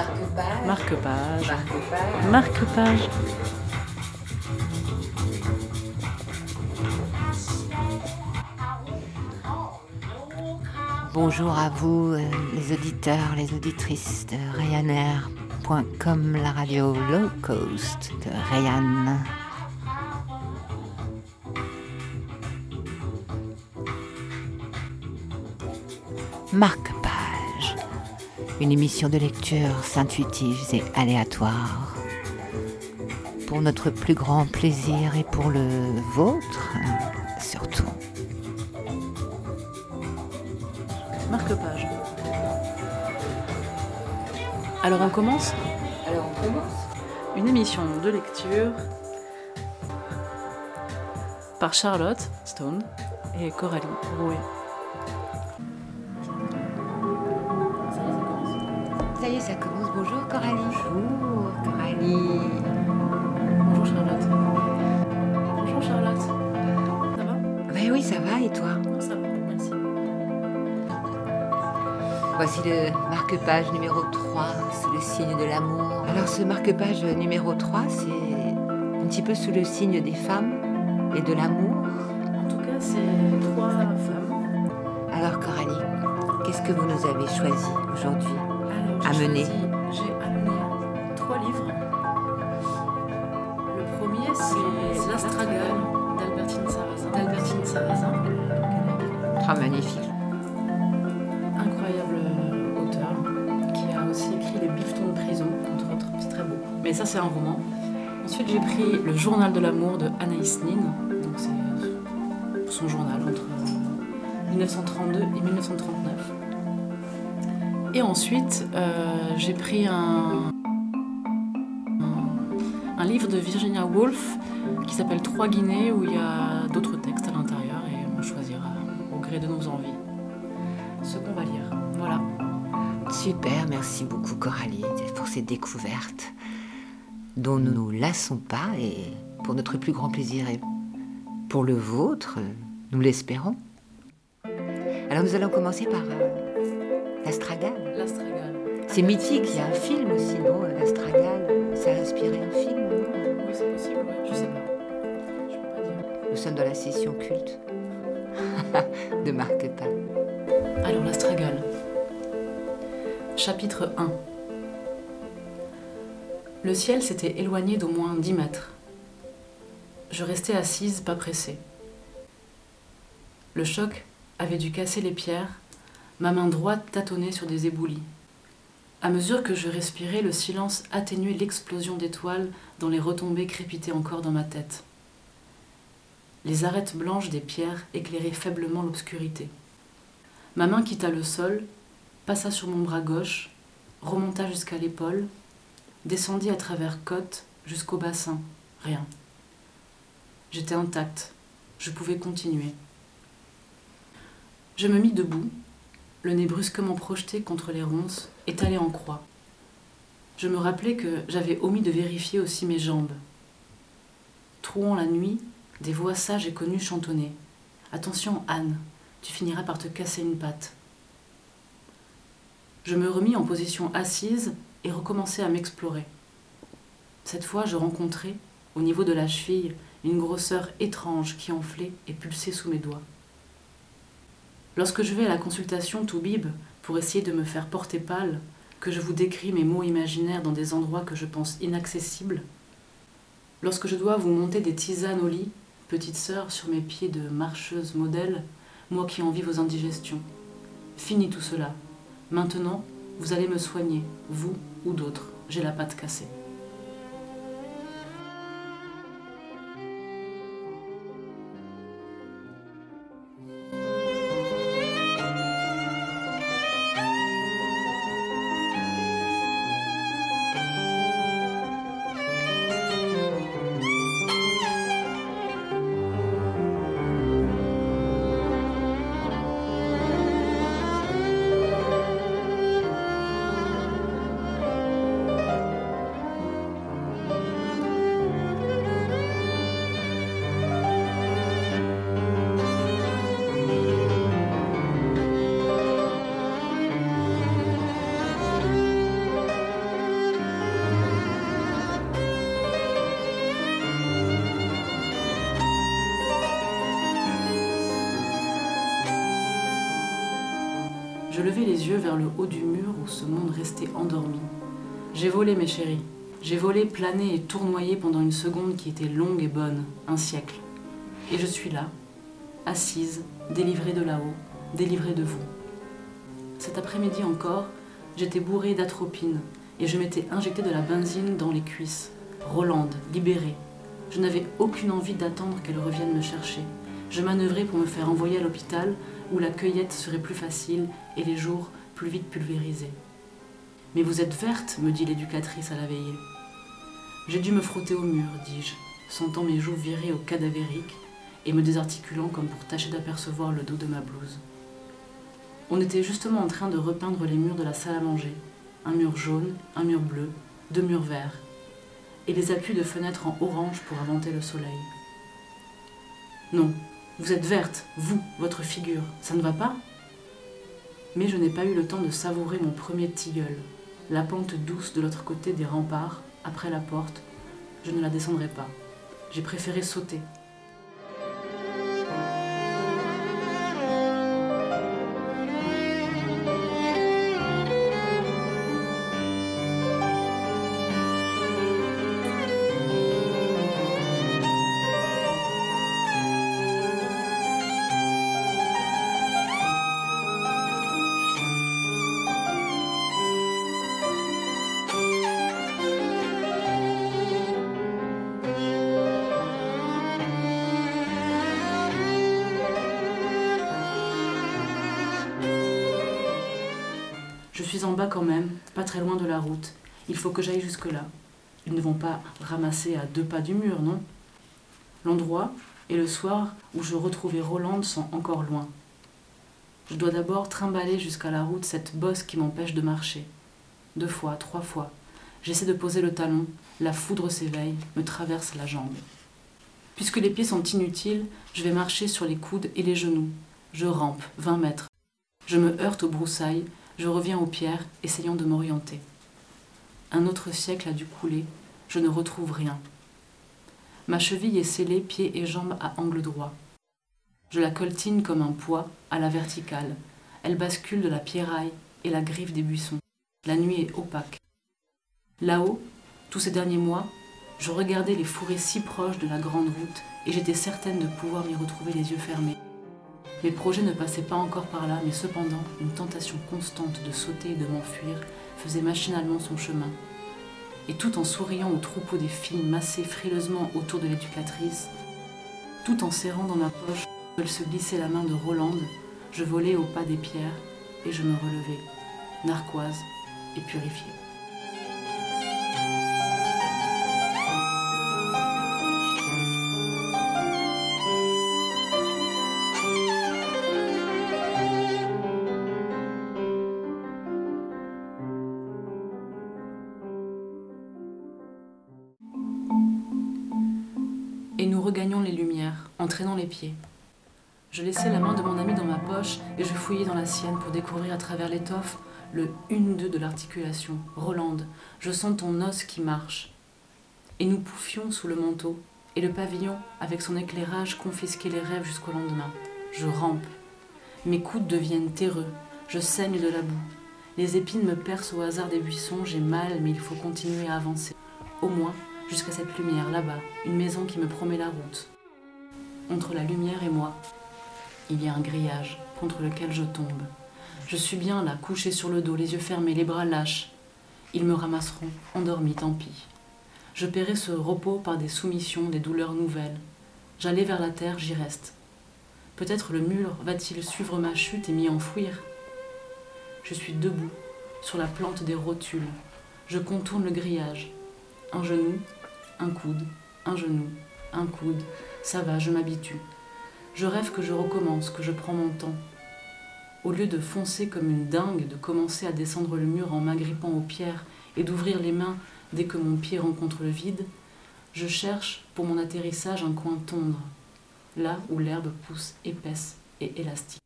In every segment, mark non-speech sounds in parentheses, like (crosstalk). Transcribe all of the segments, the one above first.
Marque-page. Marque-page. Marque-page. Marque-page. Bonjour à vous, euh, les auditeurs, les auditrices de Ryanair.com, la radio low cost de Ryan. Marque-page, une émission de lecture intuitive et aléatoire. Pour notre plus grand plaisir et pour le vôtre, surtout. Marque-page. Alors on commence? Alors on commence une émission de lecture par Charlotte Stone et Coralie Rouet. Marque-page numéro 3, sous le signe de l'amour. Alors ce marque-page numéro 3, c'est un petit peu sous le signe des femmes et de l'amour. En tout cas, c'est trois femmes. Alors Coralie, qu'est-ce que vous nous avez choisi aujourd'hui Alors, j'ai c'est un roman. Ensuite, j'ai pris Le Journal de l'amour de Anaïs Nin. Donc, c'est son journal entre euh, 1932 et 1939. Et ensuite, euh, j'ai pris un, un, un livre de Virginia Woolf qui s'appelle Trois Guinées, où il y a d'autres textes à l'intérieur et on choisira au gré de nos envies ce qu'on va lire. Voilà. Super, merci beaucoup Coralie pour ces découvertes dont nous nous lassons pas et pour notre plus grand plaisir et pour le vôtre, nous l'espérons. Alors nous allons commencer par euh, l'Astragale. L'Astragale. C'est mythique, il y a un film aussi, non L'Astragale, ça a inspiré un film, Oui, c'est possible, je sais pas. Je peux pas dire. Nous sommes dans la session culte (laughs) de Marc Pain. Alors, l'Astragale. Chapitre 1 Le ciel s'était éloigné d'au moins 10 mètres. Je restais assise, pas pressée. Le choc avait dû casser les pierres, ma main droite tâtonnait sur des éboulis. À mesure que je respirais, le silence atténuait l'explosion d'étoiles dont les retombées crépitaient encore dans ma tête. Les arêtes blanches des pierres éclairaient faiblement l'obscurité. Ma main quitta le sol, passa sur mon bras gauche, remonta jusqu'à l'épaule, descendit à travers côte jusqu'au bassin. Rien. J'étais intacte. Je pouvais continuer. Je me mis debout, le nez brusquement projeté contre les ronces, étalé en croix. Je me rappelais que j'avais omis de vérifier aussi mes jambes. Trouant la nuit, des voix sages et connues chantonnaient. Attention, Anne, tu finiras par te casser une patte. Je me remis en position assise et recommençai à m'explorer. Cette fois, je rencontrai, au niveau de la cheville, une grosseur étrange qui enflait et pulsait sous mes doigts. Lorsque je vais à la consultation Toubib pour essayer de me faire porter pâle, que je vous décris mes mots imaginaires dans des endroits que je pense inaccessibles, lorsque je dois vous monter des tisanes au lit, petite sœur sur mes pieds de marcheuse modèle, moi qui envie vos indigestions. Fini tout cela. Maintenant, vous allez me soigner, vous ou d'autres. J'ai la patte cassée. Vers le haut du mur où ce monde restait endormi. J'ai volé, mes chéris. J'ai volé, plané et tournoyé pendant une seconde qui était longue et bonne, un siècle. Et je suis là, assise, délivrée de là-haut, délivrée de vous. Cet après-midi encore, j'étais bourrée d'atropine et je m'étais injecté de la benzine dans les cuisses. Rolande, libérée. Je n'avais aucune envie d'attendre qu'elle revienne me chercher. Je manœuvrais pour me faire envoyer à l'hôpital où la cueillette serait plus facile et les jours plus vite pulvérisés. Mais vous êtes verte, me dit l'éducatrice à la veillée. J'ai dû me frotter au mur, dis-je, sentant mes joues virer au cadavérique et me désarticulant comme pour tâcher d'apercevoir le dos de ma blouse. On était justement en train de repeindre les murs de la salle à manger. Un mur jaune, un mur bleu, deux murs verts, et les appuis de fenêtres en orange pour inventer le soleil. Non, vous êtes verte, vous, votre figure, ça ne va pas? Mais je n'ai pas eu le temps de savourer mon premier tilleul, la pente douce de l'autre côté des remparts, après la porte. Je ne la descendrai pas. J'ai préféré sauter, en bas quand même, pas très loin de la route. Il faut que j'aille jusque-là. Ils ne vont pas ramasser à deux pas du mur, non? L'endroit et le soir où je retrouvais Rolande sont encore loin. Je dois d'abord trimballer jusqu'à la route cette bosse qui m'empêche de marcher. Deux fois, trois fois. J'essaie de poser le talon, la foudre s'éveille, me traverse la jambe. Puisque les pieds sont inutiles, je vais marcher sur les coudes et les genoux. Je rampe, vingt mètres. Je me heurte aux broussailles, je reviens aux pierres, essayant de m'orienter. Un autre siècle a dû couler, je ne retrouve rien. Ma cheville est scellée pieds et jambes à angle droit. Je la coltine comme un poids à la verticale. Elle bascule de la pierraille et la griffe des buissons. La nuit est opaque. Là-haut, tous ces derniers mois, je regardais les fourrés si proches de la grande route et j'étais certaine de pouvoir m'y retrouver les yeux fermés. Mes projets ne passaient pas encore par là, mais cependant, une tentation constante de sauter et de m'enfuir faisait machinalement son chemin. Et tout en souriant au troupeau des filles massées frileusement autour de l'éducatrice, tout en serrant dans ma poche elle se glissait la main de Rolande, je volais au pas des pierres et je me relevais, narquoise et purifiée. Lumières, entraînant les pieds. Je laissais la main de mon ami dans ma poche et je fouillais dans la sienne pour découvrir à travers l'étoffe le une-deux de l'articulation. Rolande, je sens ton os qui marche. Et nous pouffions sous le manteau, et le pavillon, avec son éclairage, confisquait les rêves jusqu'au lendemain. Je rampe. Mes coudes deviennent terreux. Je saigne de la boue. Les épines me percent au hasard des buissons. J'ai mal, mais il faut continuer à avancer. Au moins, jusqu'à cette lumière là-bas, une maison qui me promet la route. Entre la lumière et moi, il y a un grillage contre lequel je tombe. Je suis bien là, couché sur le dos, les yeux fermés, les bras lâches. Ils me ramasseront, endormi, tant pis. Je paierai ce repos par des soumissions, des douleurs nouvelles. J'allais vers la terre, j'y reste. Peut-être le mur va-t-il suivre ma chute et m'y enfouir Je suis debout, sur la plante des rotules. Je contourne le grillage. Un genou, un coude, un genou, un coude. Ça va, je m'habitue. Je rêve que je recommence, que je prends mon temps. Au lieu de foncer comme une dingue, de commencer à descendre le mur en m'agrippant aux pierres et d'ouvrir les mains dès que mon pied rencontre le vide, je cherche pour mon atterrissage un coin tendre, là où l'herbe pousse épaisse et élastique.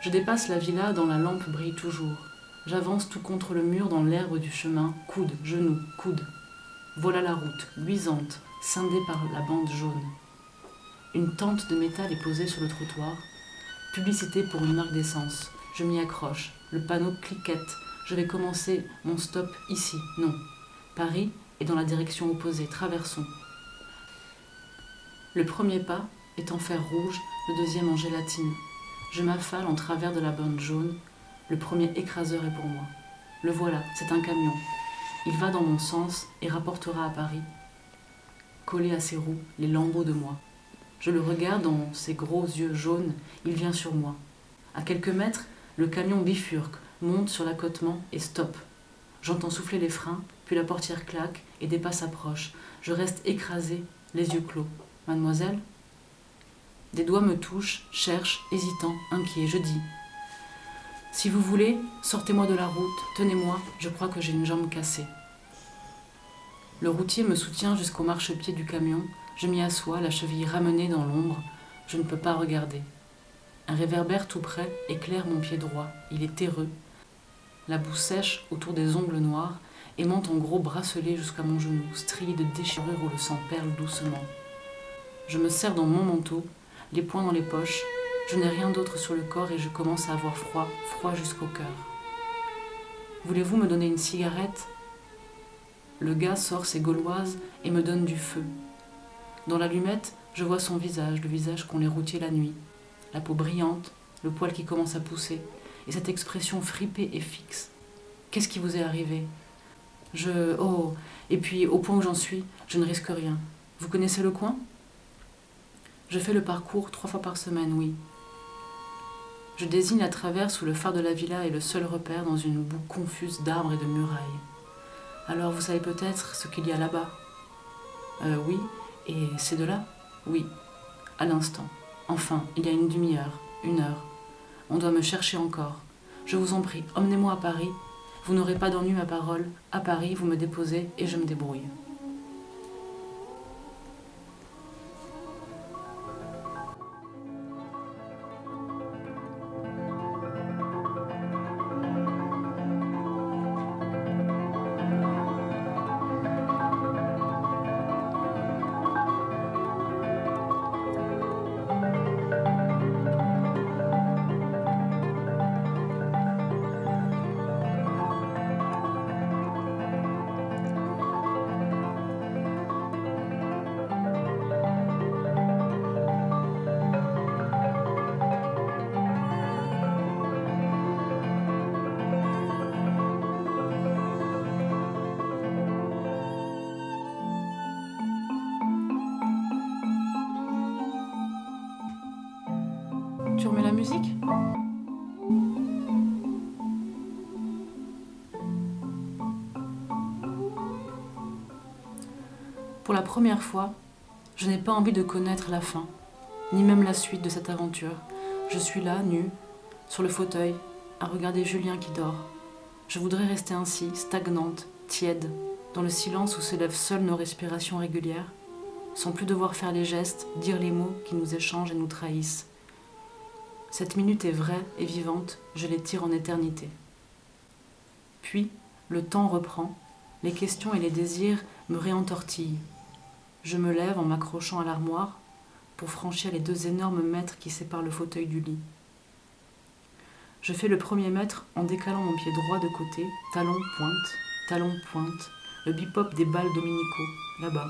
Je dépasse la villa dont la lampe brille toujours. J'avance tout contre le mur dans l'herbe du chemin, coude, genou, coude, voilà la route, luisante, scindée par la bande jaune. Une tente de métal est posée sur le trottoir. Publicité pour une marque d'essence. Je m'y accroche. Le panneau cliquette. Je vais commencer mon stop ici. Non. Paris est dans la direction opposée. Traversons. Le premier pas est en fer rouge, le deuxième en gélatine. Je m'affale en travers de la bande jaune. Le premier écraseur est pour moi. Le voilà, c'est un camion. Il va dans mon sens et rapportera à Paris, collé à ses roues, les lambeaux de moi. Je le regarde dans ses gros yeux jaunes, il vient sur moi. À quelques mètres, le camion bifurque, monte sur l'accotement et stoppe. J'entends souffler les freins, puis la portière claque et des pas s'approchent. Je reste écrasé, les yeux clos. Mademoiselle? Des doigts me touchent, cherchent, hésitant, inquiet. Je dis si vous voulez, sortez-moi de la route, tenez-moi, je crois que j'ai une jambe cassée. Le routier me soutient jusqu'au marchepied du camion, je m'y assois, la cheville ramenée dans l'ombre, je ne peux pas regarder. Un réverbère tout près éclaire mon pied droit, il est terreux, la boue sèche autour des ongles noirs et monte en gros bracelet jusqu'à mon genou, strié de déchirures où le sang perle doucement. Je me serre dans mon manteau, les poings dans les poches, je n'ai rien d'autre sur le corps et je commence à avoir froid, froid jusqu'au cœur. Voulez-vous me donner une cigarette? Le gars sort ses gauloises et me donne du feu. Dans l'allumette, je vois son visage, le visage qu'ont les routiers la nuit. La peau brillante, le poil qui commence à pousser, et cette expression fripée et fixe. Qu'est-ce qui vous est arrivé? Je. Oh Et puis, au point où j'en suis, je ne risque rien. Vous connaissez le coin? Je fais le parcours trois fois par semaine, oui. Je désigne à travers sous le phare de la villa et le seul repère dans une boue confuse d'arbres et de murailles. Alors vous savez peut-être ce qu'il y a là-bas? Euh, Oui, et c'est de là? Oui, à l'instant. Enfin, il y a une demi-heure, une heure. On doit me chercher encore. Je vous en prie, emmenez-moi à Paris. Vous n'aurez pas d'ennui ma parole. À Paris, vous me déposez et je me débrouille. Tu remets la musique Pour la première fois, je n'ai pas envie de connaître la fin, ni même la suite de cette aventure. Je suis là, nue, sur le fauteuil, à regarder Julien qui dort. Je voudrais rester ainsi, stagnante, tiède, dans le silence où s'élèvent seules nos respirations régulières, sans plus devoir faire les gestes, dire les mots qui nous échangent et nous trahissent. Cette minute est vraie et vivante, je les tire en éternité. Puis, le temps reprend, les questions et les désirs me réentortillent. Je me lève en m'accrochant à l'armoire pour franchir les deux énormes mètres qui séparent le fauteuil du lit. Je fais le premier mètre en décalant mon pied droit de côté, talon pointe, talon pointe, le bipop des balles dominicaux, là-bas.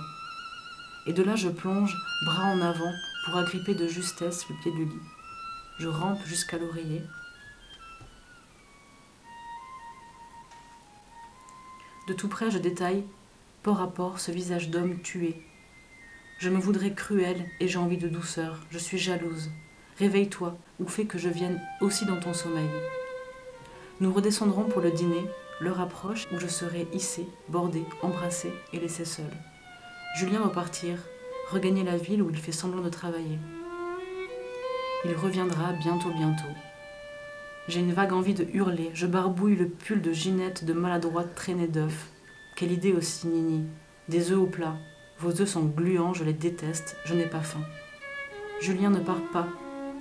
Et de là je plonge, bras en avant, pour agripper de justesse le pied du lit. Je rampe jusqu'à l'oreiller. De tout près, je détaille, port à port, ce visage d'homme tué. Je me voudrais cruel et j'ai envie de douceur. Je suis jalouse. Réveille-toi ou fais que je vienne aussi dans ton sommeil. Nous redescendrons pour le dîner. L'heure approche où je serai hissée, bordée, embrassée et laissée seule. Julien va partir, regagner la ville où il fait semblant de travailler. Il reviendra bientôt, bientôt. J'ai une vague envie de hurler. Je barbouille le pull de Ginette de maladroite traînée d'œufs. Quelle idée aussi, Nini. Des œufs au plat. Vos œufs sont gluants, je les déteste, je n'ai pas faim. Julien ne part pas,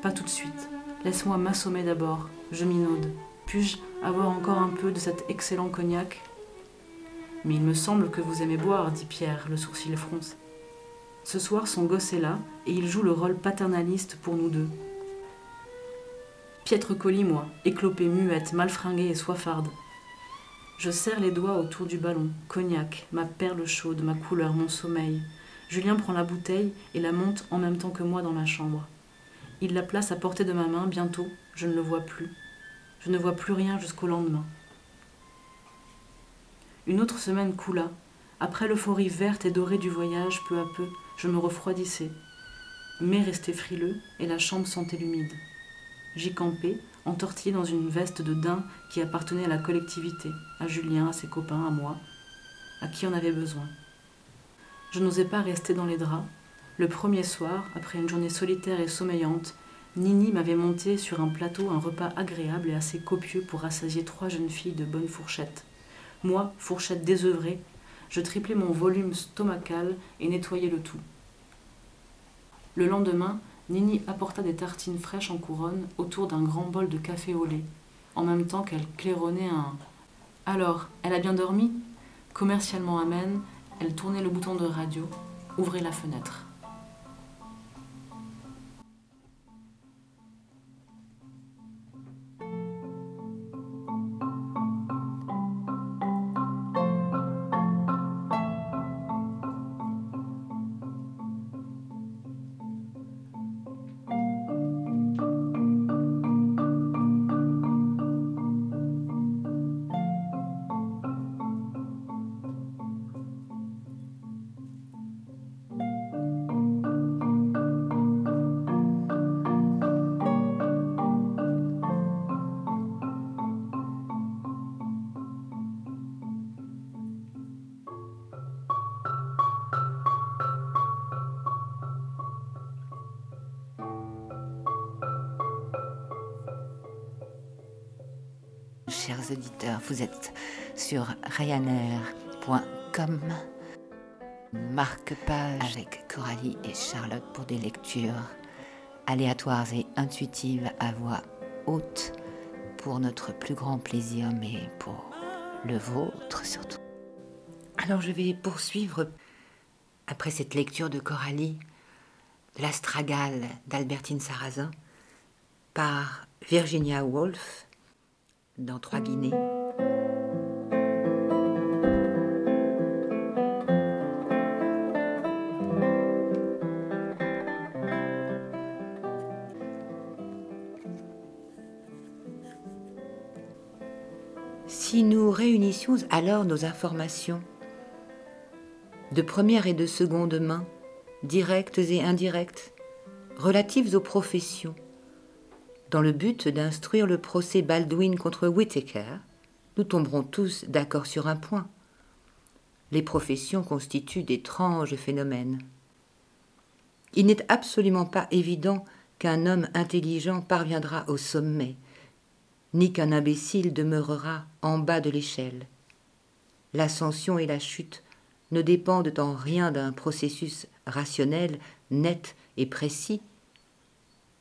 pas tout de suite. Laisse-moi m'assommer d'abord, je minaude. Puis-je avoir encore un peu de cet excellent cognac? Mais il me semble que vous aimez boire, dit Pierre, le sourcil froncé. Ce soir, son gosse est là, et il joue le rôle paternaliste pour nous deux. Piètre colis, moi, éclopée, muette, mal fringuée et soifarde. Je serre les doigts autour du ballon. Cognac, ma perle chaude, ma couleur, mon sommeil. Julien prend la bouteille et la monte en même temps que moi dans ma chambre. Il la place à portée de ma main, bientôt, je ne le vois plus. Je ne vois plus rien jusqu'au lendemain. Une autre semaine coula. Après l'euphorie verte et dorée du voyage, peu à peu, je me refroidissais. Mais restait frileux et la chambre sentait l'humide. J'y campais, entortillé dans une veste de daim qui appartenait à la collectivité, à Julien, à ses copains, à moi, à qui on avait besoin. Je n'osais pas rester dans les draps. Le premier soir, après une journée solitaire et sommeillante, Nini m'avait monté sur un plateau un repas agréable et assez copieux pour rassasier trois jeunes filles de bonne fourchette. Moi, fourchette désœuvrée, je triplais mon volume stomacal et nettoyais le tout. Le lendemain, Nini apporta des tartines fraîches en couronne autour d'un grand bol de café au lait, en même temps qu'elle claironnait un Alors, elle a bien dormi? Commercialement amène, elle tournait le bouton de radio, ouvrait la fenêtre. Vous êtes sur ryanair.com. Marque-page avec Coralie et Charlotte pour des lectures aléatoires et intuitives à voix haute pour notre plus grand plaisir, mais pour le vôtre surtout. Alors je vais poursuivre, après cette lecture de Coralie, l'Astragale d'Albertine Sarrazin par Virginia Woolf dans Trois Guinées. Si nous réunissions alors nos informations de première et de seconde main, directes et indirectes, relatives aux professions, dans le but d'instruire le procès Baldwin contre Whittaker, nous tomberons tous d'accord sur un point. Les professions constituent d'étranges phénomènes. Il n'est absolument pas évident qu'un homme intelligent parviendra au sommet, ni qu'un imbécile demeurera en bas de l'échelle. L'ascension et la chute ne dépendent en rien d'un processus rationnel, net et précis.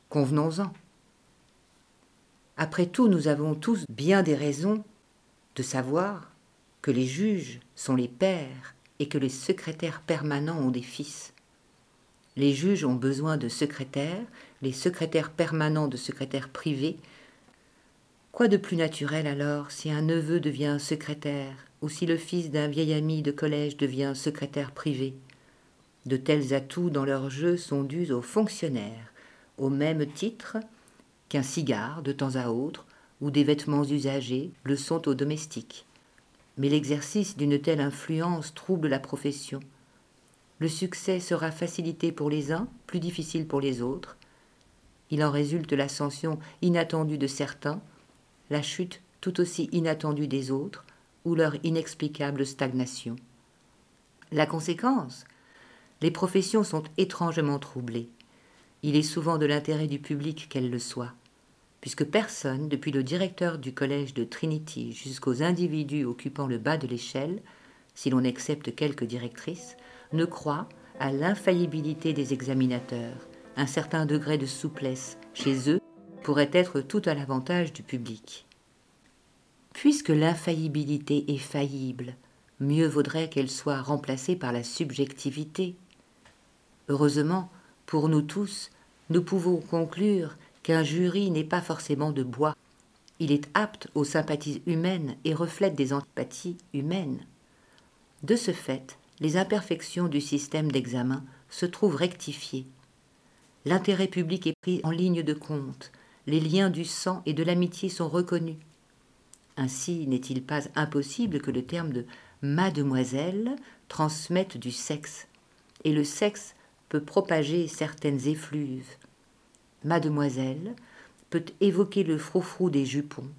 Convenons-en. Après tout, nous avons tous bien des raisons de savoir que les juges sont les pères et que les secrétaires permanents ont des fils. Les juges ont besoin de secrétaires, les secrétaires permanents de secrétaires privés. Quoi de plus naturel alors si un neveu devient secrétaire ou si le fils d'un vieil ami de collège devient secrétaire privé? De tels atouts dans leur jeu sont dus aux fonctionnaires, au même titre qu'un cigare de temps à autre ou des vêtements usagés le sont aux domestiques. Mais l'exercice d'une telle influence trouble la profession. Le succès sera facilité pour les uns, plus difficile pour les autres. Il en résulte l'ascension inattendue de certains, la chute tout aussi inattendue des autres, ou leur inexplicable stagnation. La conséquence Les professions sont étrangement troublées. Il est souvent de l'intérêt du public qu'elles le soient puisque personne, depuis le directeur du collège de Trinity jusqu'aux individus occupant le bas de l'échelle, si l'on accepte quelques directrices, ne croit à l'infaillibilité des examinateurs. Un certain degré de souplesse chez eux pourrait être tout à l'avantage du public. Puisque l'infaillibilité est faillible, mieux vaudrait qu'elle soit remplacée par la subjectivité. Heureusement, pour nous tous, nous pouvons conclure qu'un jury n'est pas forcément de bois. Il est apte aux sympathies humaines et reflète des antipathies humaines. De ce fait, les imperfections du système d'examen se trouvent rectifiées. L'intérêt public est pris en ligne de compte, les liens du sang et de l'amitié sont reconnus. Ainsi n'est-il pas impossible que le terme de mademoiselle transmette du sexe, et le sexe peut propager certaines effluves. Mademoiselle peut évoquer le froufrou des jupons,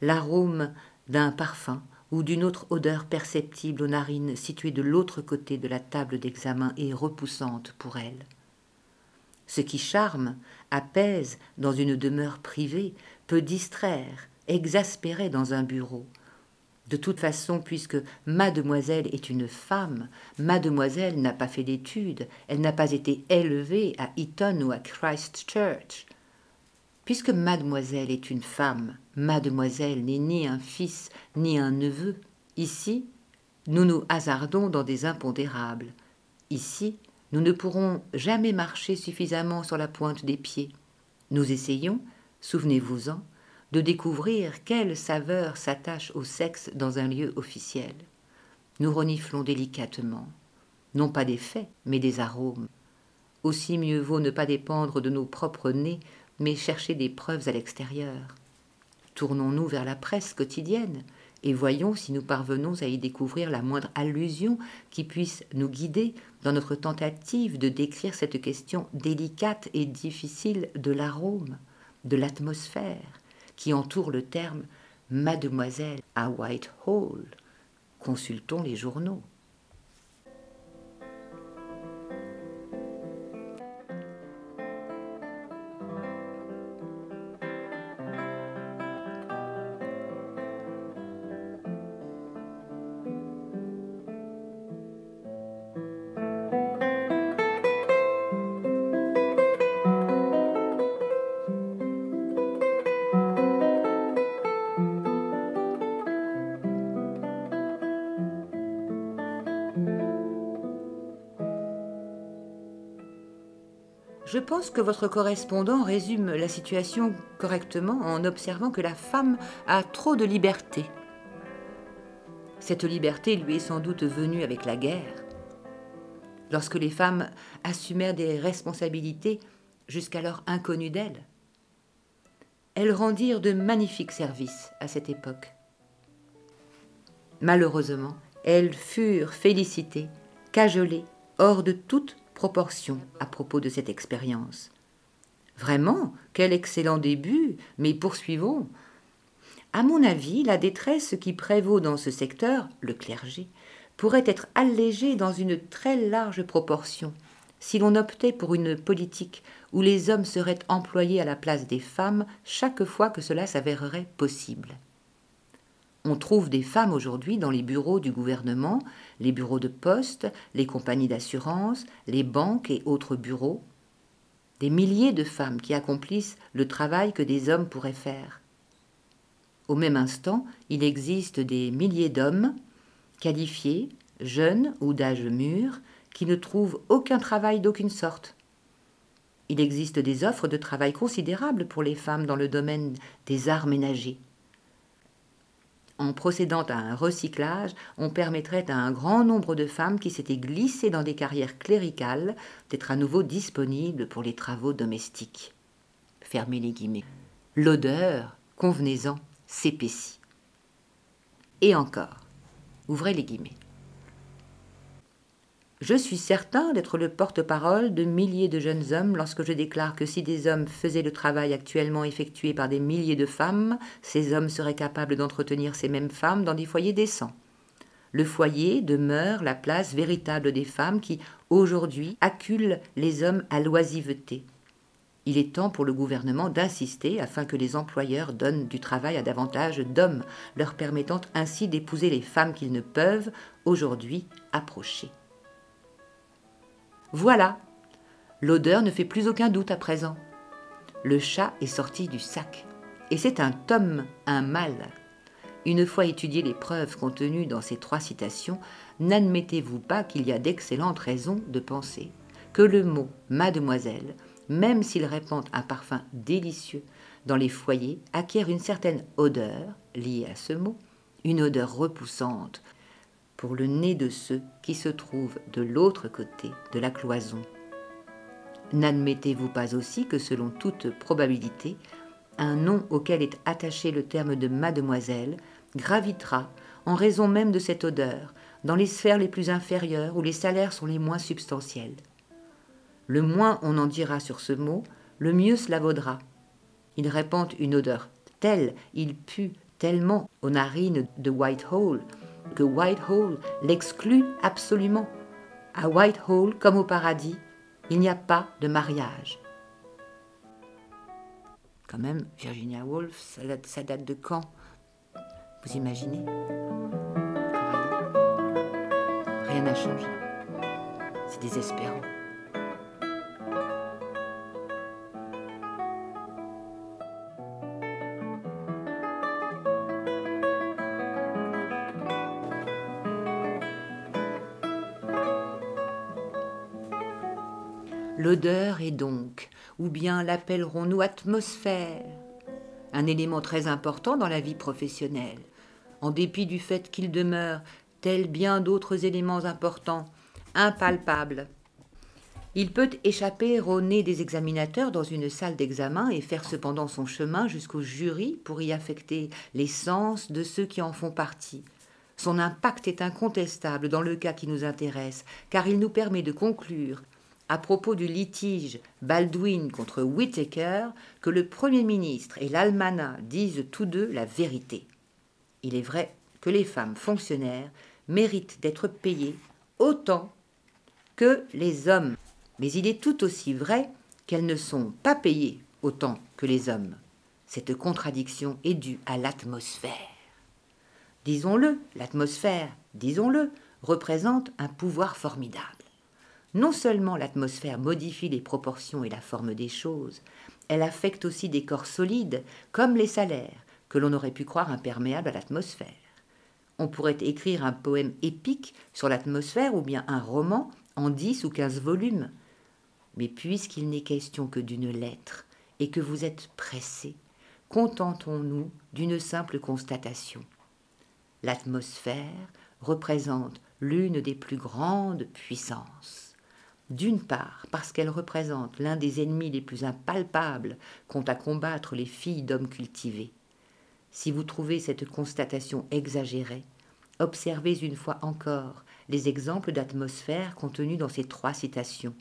l'arôme d'un parfum ou d'une autre odeur perceptible aux narines situées de l'autre côté de la table d'examen et repoussante pour elle. Ce qui charme, apaise dans une demeure privée, peut distraire, exaspérer dans un bureau, de toute façon, puisque mademoiselle est une femme, mademoiselle n'a pas fait d'études, elle n'a pas été élevée à Eton ou à Christchurch. Puisque mademoiselle est une femme, mademoiselle n'est ni un fils ni un neveu. Ici, nous nous hasardons dans des impondérables. Ici, nous ne pourrons jamais marcher suffisamment sur la pointe des pieds. Nous essayons, souvenez-vous-en, de découvrir quelle saveur s'attache au sexe dans un lieu officiel. Nous reniflons délicatement, non pas des faits, mais des arômes. Aussi mieux vaut ne pas dépendre de nos propres nez, mais chercher des preuves à l'extérieur. Tournons-nous vers la presse quotidienne et voyons si nous parvenons à y découvrir la moindre allusion qui puisse nous guider dans notre tentative de décrire cette question délicate et difficile de l'arôme, de l'atmosphère, qui entoure le terme Mademoiselle à Whitehall. Consultons les journaux. Je pense que votre correspondant résume la situation correctement en observant que la femme a trop de liberté. Cette liberté lui est sans doute venue avec la guerre. Lorsque les femmes assumèrent des responsabilités jusqu'alors inconnues d'elles, elles rendirent de magnifiques services à cette époque. Malheureusement, elles furent félicitées, cajolées, hors de toute proportion à propos de cette expérience. Vraiment, quel excellent début, mais poursuivons. À mon avis, la détresse qui prévaut dans ce secteur, le clergé, pourrait être allégée dans une très large proportion si l'on optait pour une politique où les hommes seraient employés à la place des femmes chaque fois que cela s'avérerait possible. On trouve des femmes aujourd'hui dans les bureaux du gouvernement, les bureaux de poste, les compagnies d'assurance, les banques et autres bureaux. Des milliers de femmes qui accomplissent le travail que des hommes pourraient faire. Au même instant, il existe des milliers d'hommes qualifiés, jeunes ou d'âge mûr, qui ne trouvent aucun travail d'aucune sorte. Il existe des offres de travail considérables pour les femmes dans le domaine des arts ménagers en procédant à un recyclage, on permettrait à un grand nombre de femmes qui s'étaient glissées dans des carrières cléricales d'être à nouveau disponibles pour les travaux domestiques. Fermez les guillemets. L'odeur, convenez-en, s'épaissit. Et encore, ouvrez les guillemets. Je suis certain d'être le porte-parole de milliers de jeunes hommes lorsque je déclare que si des hommes faisaient le travail actuellement effectué par des milliers de femmes, ces hommes seraient capables d'entretenir ces mêmes femmes dans des foyers décents. Le foyer demeure la place véritable des femmes qui, aujourd'hui, acculent les hommes à l'oisiveté. Il est temps pour le gouvernement d'insister afin que les employeurs donnent du travail à davantage d'hommes, leur permettant ainsi d'épouser les femmes qu'ils ne peuvent aujourd'hui approcher. Voilà. L'odeur ne fait plus aucun doute à présent. Le chat est sorti du sac. Et c'est un tome, un mâle. Une fois étudiées les preuves contenues dans ces trois citations, n'admettez-vous pas qu'il y a d'excellentes raisons de penser que le mot mademoiselle même s'ils répandent un parfum délicieux dans les foyers, acquièrent une certaine odeur liée à ce mot, une odeur repoussante pour le nez de ceux qui se trouvent de l'autre côté de la cloison. N'admettez-vous pas aussi que selon toute probabilité, un nom auquel est attaché le terme de mademoiselle gravitera, en raison même de cette odeur, dans les sphères les plus inférieures où les salaires sont les moins substantiels. Le moins on en dira sur ce mot, le mieux cela vaudra. Il répand une odeur telle, il pue tellement aux narines de Whitehall que Whitehall l'exclut absolument. À Whitehall, comme au paradis, il n'y a pas de mariage. Quand même, Virginia Woolf, ça date, date de quand? Vous imaginez? Rien n'a changé. C'est désespérant. L'odeur est donc, ou bien l'appellerons-nous atmosphère, un élément très important dans la vie professionnelle, en dépit du fait qu'il demeure, tel bien d'autres éléments importants, impalpable. Il peut échapper au nez des examinateurs dans une salle d'examen et faire cependant son chemin jusqu'au jury pour y affecter les sens de ceux qui en font partie. Son impact est incontestable dans le cas qui nous intéresse, car il nous permet de conclure à propos du litige Baldwin contre Whittaker que le Premier ministre et l'Almanach disent tous deux la vérité. Il est vrai que les femmes fonctionnaires méritent d'être payées autant que les hommes, mais il est tout aussi vrai qu'elles ne sont pas payées autant que les hommes. Cette contradiction est due à l'atmosphère. Disons-le, l'atmosphère, disons-le, représente un pouvoir formidable. Non seulement l'atmosphère modifie les proportions et la forme des choses, elle affecte aussi des corps solides, comme les salaires, que l'on aurait pu croire imperméables à l'atmosphère. On pourrait écrire un poème épique sur l'atmosphère ou bien un roman en dix ou quinze volumes. Mais puisqu'il n'est question que d'une lettre et que vous êtes pressé, contentons-nous d'une simple constatation. L'atmosphère représente l'une des plus grandes puissances. D'une part, parce qu'elle représente l'un des ennemis les plus impalpables qu'ont à combattre les filles d'hommes cultivés. Si vous trouvez cette constatation exagérée, observez une fois encore les exemples d'atmosphère contenus dans ces trois citations.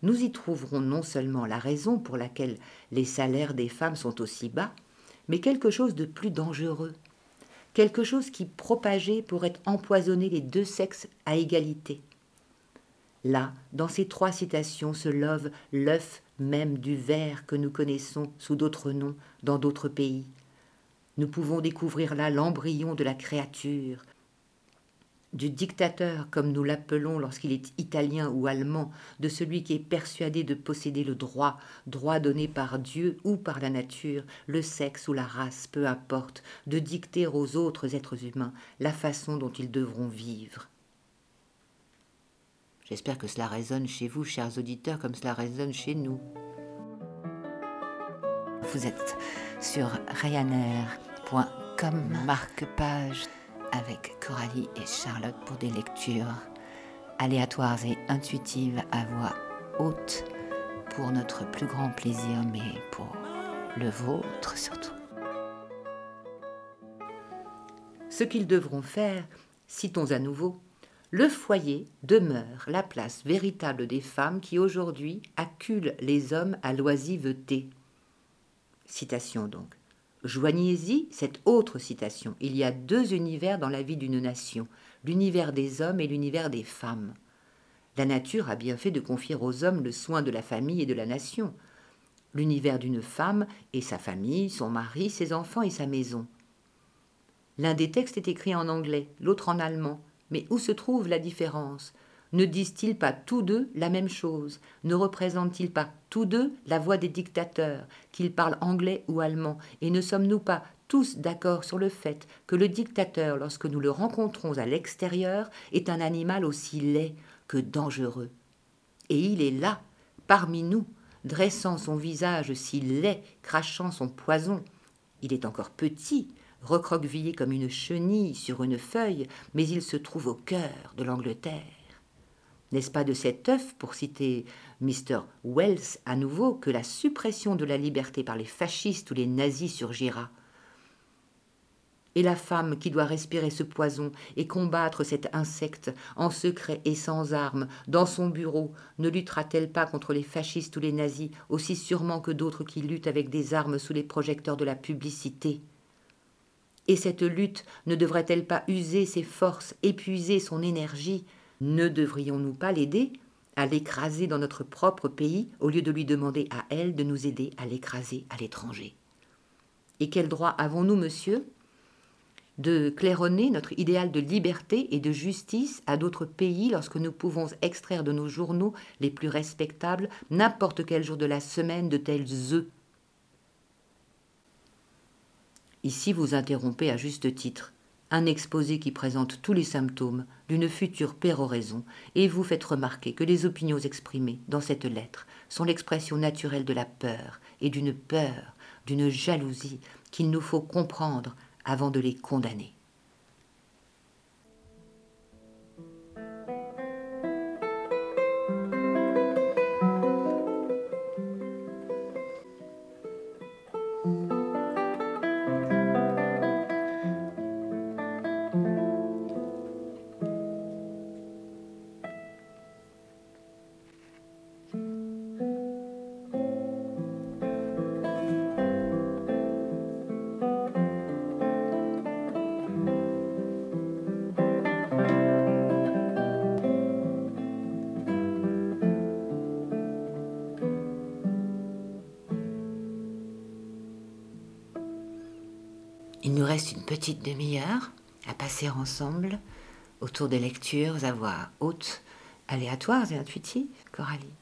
Nous y trouverons non seulement la raison pour laquelle les salaires des femmes sont aussi bas, mais quelque chose de plus dangereux, quelque chose qui, propagé, pourrait empoisonner les deux sexes à égalité. Là, dans ces trois citations se love l'œuf même du ver que nous connaissons sous d'autres noms dans d'autres pays. Nous pouvons découvrir là l'embryon de la créature, du dictateur, comme nous l'appelons lorsqu'il est italien ou allemand, de celui qui est persuadé de posséder le droit, droit donné par Dieu ou par la nature, le sexe ou la race, peu importe, de dicter aux autres êtres humains la façon dont ils devront vivre. J'espère que cela résonne chez vous, chers auditeurs, comme cela résonne chez nous. Vous êtes sur Ryanair.com, marque-page avec Coralie et Charlotte pour des lectures aléatoires et intuitives à voix haute pour notre plus grand plaisir, mais pour le vôtre surtout. Ce qu'ils devront faire, citons à nouveau, le foyer demeure la place véritable des femmes qui aujourd'hui acculent les hommes à l'oisiveté. Citation donc. Joignez-y cette autre citation. Il y a deux univers dans la vie d'une nation, l'univers des hommes et l'univers des femmes. La nature a bien fait de confier aux hommes le soin de la famille et de la nation. L'univers d'une femme et sa famille, son mari, ses enfants et sa maison. L'un des textes est écrit en anglais, l'autre en allemand. Mais où se trouve la différence? Ne disent-ils pas tous deux la même chose? Ne représentent-ils pas tous deux la voix des dictateurs, qu'ils parlent anglais ou allemand? Et ne sommes-nous pas tous d'accord sur le fait que le dictateur, lorsque nous le rencontrons à l'extérieur, est un animal aussi laid que dangereux? Et il est là, parmi nous, dressant son visage si laid, crachant son poison. Il est encore petit, recroquevillé comme une chenille sur une feuille, mais il se trouve au cœur de l'Angleterre. N'est-ce pas de cet œuf, pour citer Mr. Wells à nouveau, que la suppression de la liberté par les fascistes ou les nazis surgira? Et la femme qui doit respirer ce poison et combattre cet insecte en secret et sans armes dans son bureau ne luttera-t-elle pas contre les fascistes ou les nazis aussi sûrement que d'autres qui luttent avec des armes sous les projecteurs de la publicité? Et cette lutte ne devrait-elle pas user ses forces, épuiser son énergie? Ne devrions-nous pas l'aider à l'écraser dans notre propre pays au lieu de lui demander à elle de nous aider à l'écraser à l'étranger? Et quel droit avons-nous, monsieur de claironner notre idéal de liberté et de justice à d'autres pays lorsque nous pouvons extraire de nos journaux les plus respectables n'importe quel jour de la semaine de tels œufs? Ici vous interrompez à juste titre un exposé qui présente tous les symptômes d'une future péroraison, et vous faites remarquer que les opinions exprimées dans cette lettre sont l'expression naturelle de la peur, et d'une peur, d'une jalousie qu'il nous faut comprendre avant de les condamner. Petite demi-heure à passer ensemble autour des lectures à voix haute, aléatoires et intuitives, Coralie.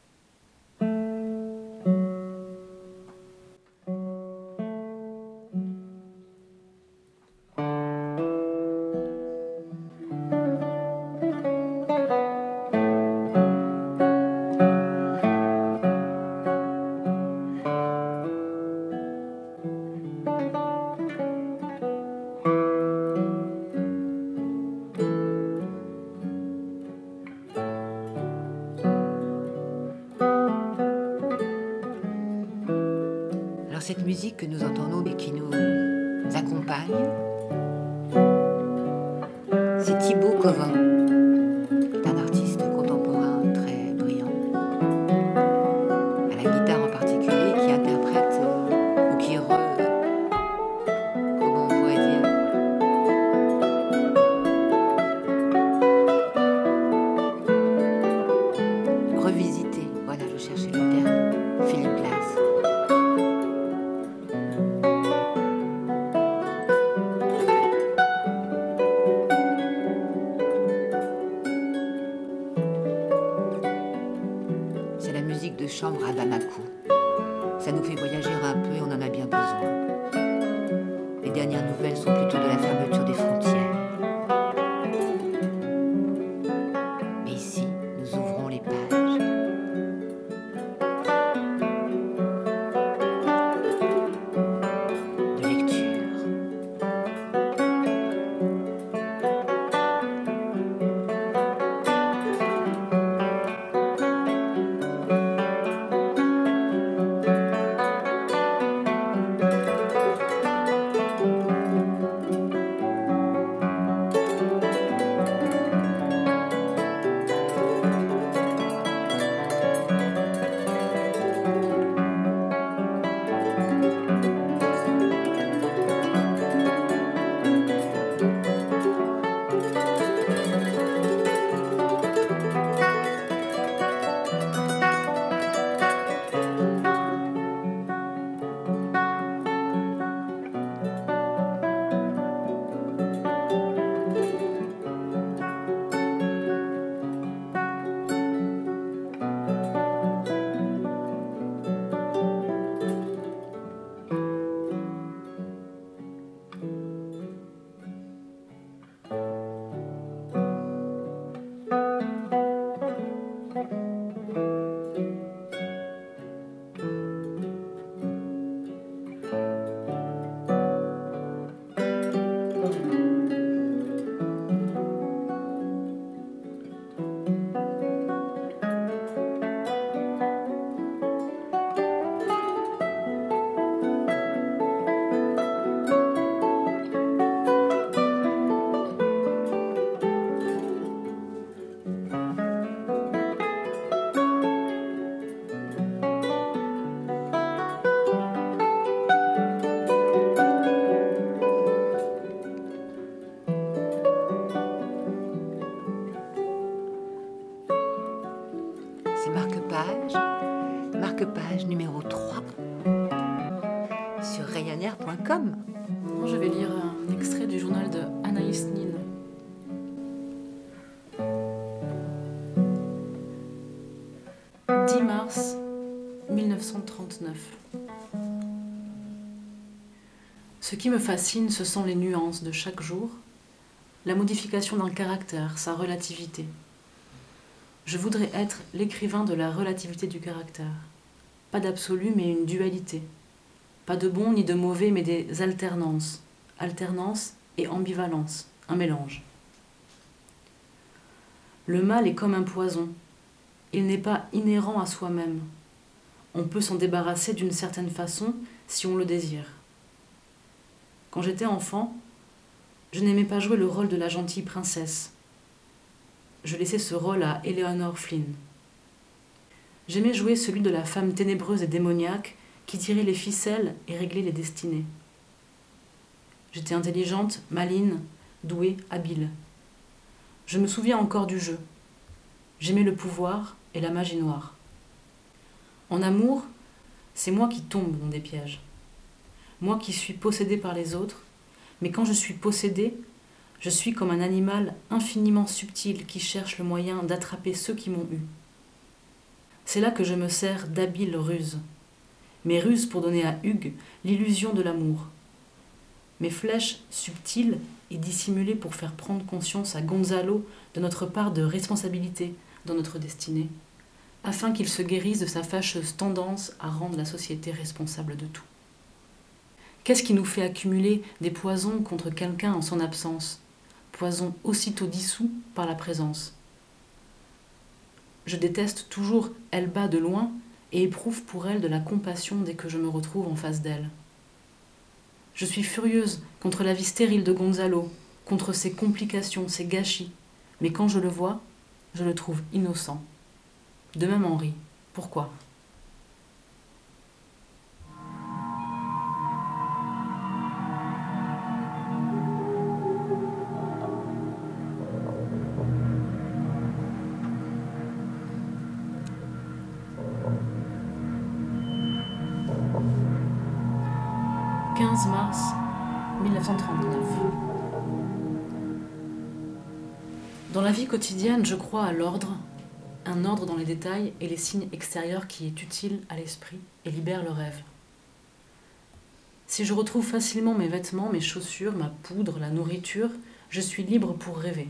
Qui me fascine, ce sont les nuances de chaque jour, la modification d'un caractère, sa relativité. Je voudrais être l'écrivain de la relativité du caractère. Pas d'absolu, mais une dualité. Pas de bon ni de mauvais, mais des alternances. Alternance et ambivalence, un mélange. Le mal est comme un poison. Il n'est pas inhérent à soi-même. On peut s'en débarrasser d'une certaine façon si on le désire. Quand j'étais enfant, je n'aimais pas jouer le rôle de la gentille princesse. Je laissais ce rôle à Eleanor Flynn. J'aimais jouer celui de la femme ténébreuse et démoniaque qui tirait les ficelles et réglait les destinées. J'étais intelligente, maline, douée, habile. Je me souviens encore du jeu. J'aimais le pouvoir et la magie noire. En amour, c'est moi qui tombe dans des pièges. Moi qui suis possédée par les autres, mais quand je suis possédée, je suis comme un animal infiniment subtil qui cherche le moyen d'attraper ceux qui m'ont eu. C'est là que je me sers d'habiles ruses. Mes ruses pour donner à Hugues l'illusion de l'amour. Mes flèches subtiles et dissimulées pour faire prendre conscience à Gonzalo de notre part de responsabilité dans notre destinée, afin qu'il se guérisse de sa fâcheuse tendance à rendre la société responsable de tout. Qu'est-ce qui nous fait accumuler des poisons contre quelqu'un en son absence? Poisons aussitôt dissous par la présence. Je déteste toujours Elba de loin et éprouve pour elle de la compassion dès que je me retrouve en face d'elle. Je suis furieuse contre la vie stérile de Gonzalo, contre ses complications, ses gâchis, mais quand je le vois, je le trouve innocent. De même Henri. Pourquoi? Quotidienne, je crois à l'ordre, un ordre dans les détails et les signes extérieurs qui est utile à l'esprit et libère le rêve. Si je retrouve facilement mes vêtements, mes chaussures, ma poudre, la nourriture, je suis libre pour rêver.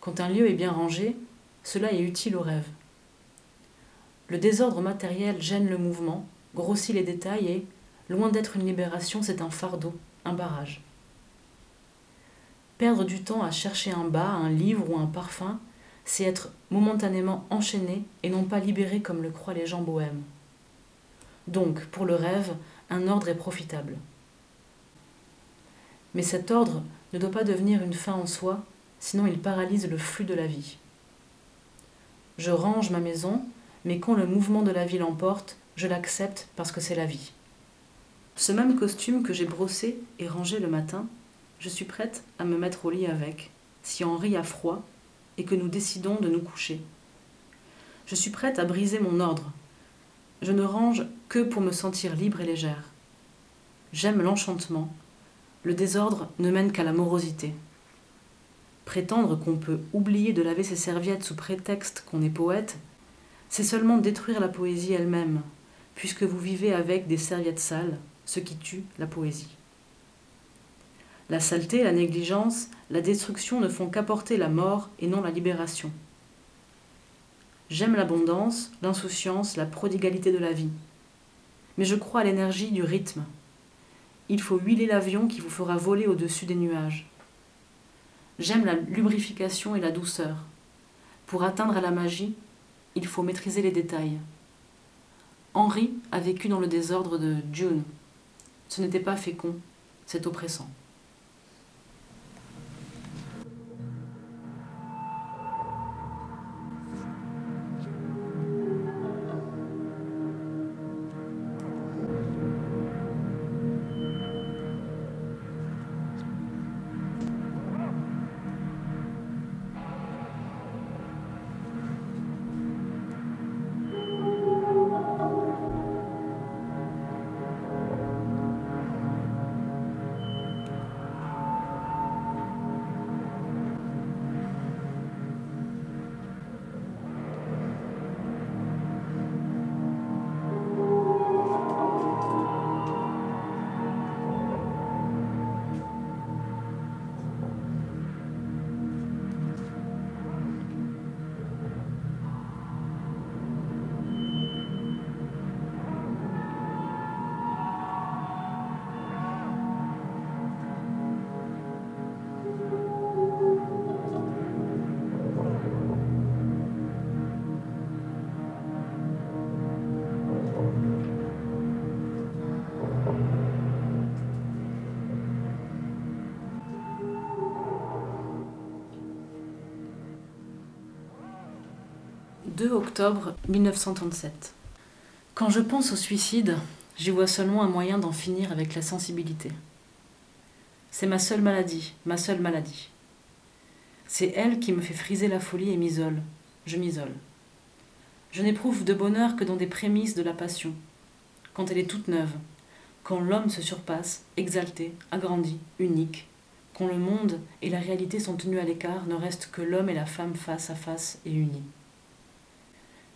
Quand un lieu est bien rangé, cela est utile au rêve. Le désordre matériel gêne le mouvement, grossit les détails et, Loin d'être une libération, c'est un fardeau, un barrage. Perdre du temps à chercher un bas, un livre ou un parfum, c'est être momentanément enchaîné et non pas libéré comme le croient les gens bohèmes. Donc, pour le rêve, un ordre est profitable. Mais cet ordre ne doit pas devenir une fin en soi, sinon il paralyse le flux de la vie. Je range ma maison, mais quand le mouvement de la vie l'emporte, je l'accepte parce que c'est la vie. Ce même costume que j'ai brossé et rangé le matin, je suis prête à me mettre au lit avec, si Henri a froid et que nous décidons de nous coucher. Je suis prête à briser mon ordre. Je ne range que pour me sentir libre et légère. J'aime l'enchantement. Le désordre ne mène qu'à la morosité. Prétendre qu'on peut oublier de laver ses serviettes sous prétexte qu'on est poète, c'est seulement détruire la poésie elle-même, puisque vous vivez avec des serviettes sales, ce qui tue la poésie. La saleté, la négligence, la destruction ne font qu'apporter la mort et non la libération. J'aime l'abondance, l'insouciance, la prodigalité de la vie. Mais je crois à l'énergie du rythme. Il faut huiler l'avion qui vous fera voler au-dessus des nuages. J'aime la lubrification et la douceur. Pour atteindre à la magie, il faut maîtriser les détails. Henri a vécu dans le désordre de June, ce n'était pas fécond, c'est oppressant. 2 octobre 1937. Quand je pense au suicide, j'y vois seulement un moyen d'en finir avec la sensibilité. C'est ma seule maladie, ma seule maladie. C'est elle qui me fait friser la folie et m'isole. Je m'isole. Je n'éprouve de bonheur que dans des prémices de la passion, quand elle est toute neuve, quand l'homme se surpasse, exalté, agrandi, unique, quand le monde et la réalité sont tenus à l'écart, ne reste que l'homme et la femme face à face et unis.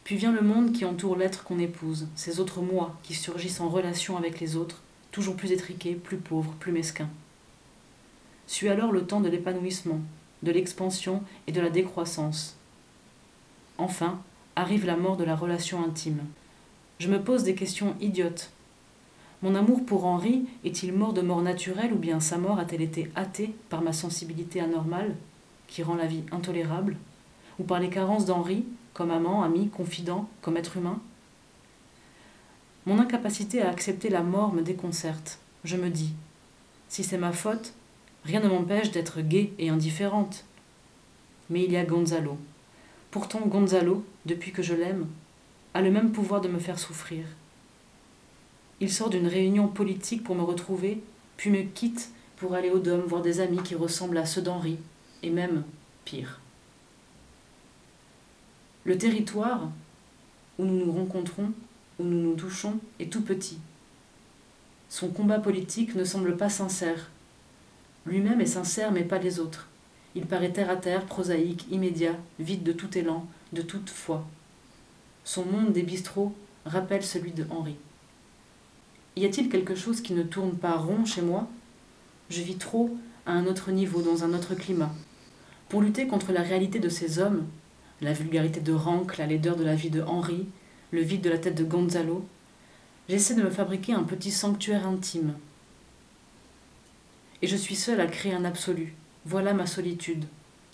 Puis vient le monde qui entoure l'être qu'on épouse, ces autres moi qui surgissent en relation avec les autres, toujours plus étriqués, plus pauvres, plus mesquins. Suit alors le temps de l'épanouissement, de l'expansion et de la décroissance. Enfin, arrive la mort de la relation intime. Je me pose des questions idiotes. Mon amour pour Henri est-il mort de mort naturelle ou bien sa mort a-t-elle été hâtée par ma sensibilité anormale, qui rend la vie intolérable, ou par les carences d'Henri, comme amant, ami, confident, comme être humain Mon incapacité à accepter la mort me déconcerte. Je me dis, si c'est ma faute, rien ne m'empêche d'être gaie et indifférente. Mais il y a Gonzalo. Pourtant Gonzalo, depuis que je l'aime, a le même pouvoir de me faire souffrir. Il sort d'une réunion politique pour me retrouver, puis me quitte pour aller au Dôme voir des amis qui ressemblent à ceux d'Henri, et même pire. Le territoire où nous nous rencontrons, où nous nous touchons, est tout petit. Son combat politique ne semble pas sincère. Lui-même est sincère, mais pas les autres. Il paraît terre à terre, prosaïque, immédiat, vide de tout élan, de toute foi. Son monde des bistrots rappelle celui de Henri. Y a-t-il quelque chose qui ne tourne pas rond chez moi? Je vis trop à un autre niveau, dans un autre climat. Pour lutter contre la réalité de ces hommes, la vulgarité de Rank, la laideur de la vie de Henri, le vide de la tête de Gonzalo, j'essaie de me fabriquer un petit sanctuaire intime. Et je suis seule à créer un absolu. Voilà ma solitude.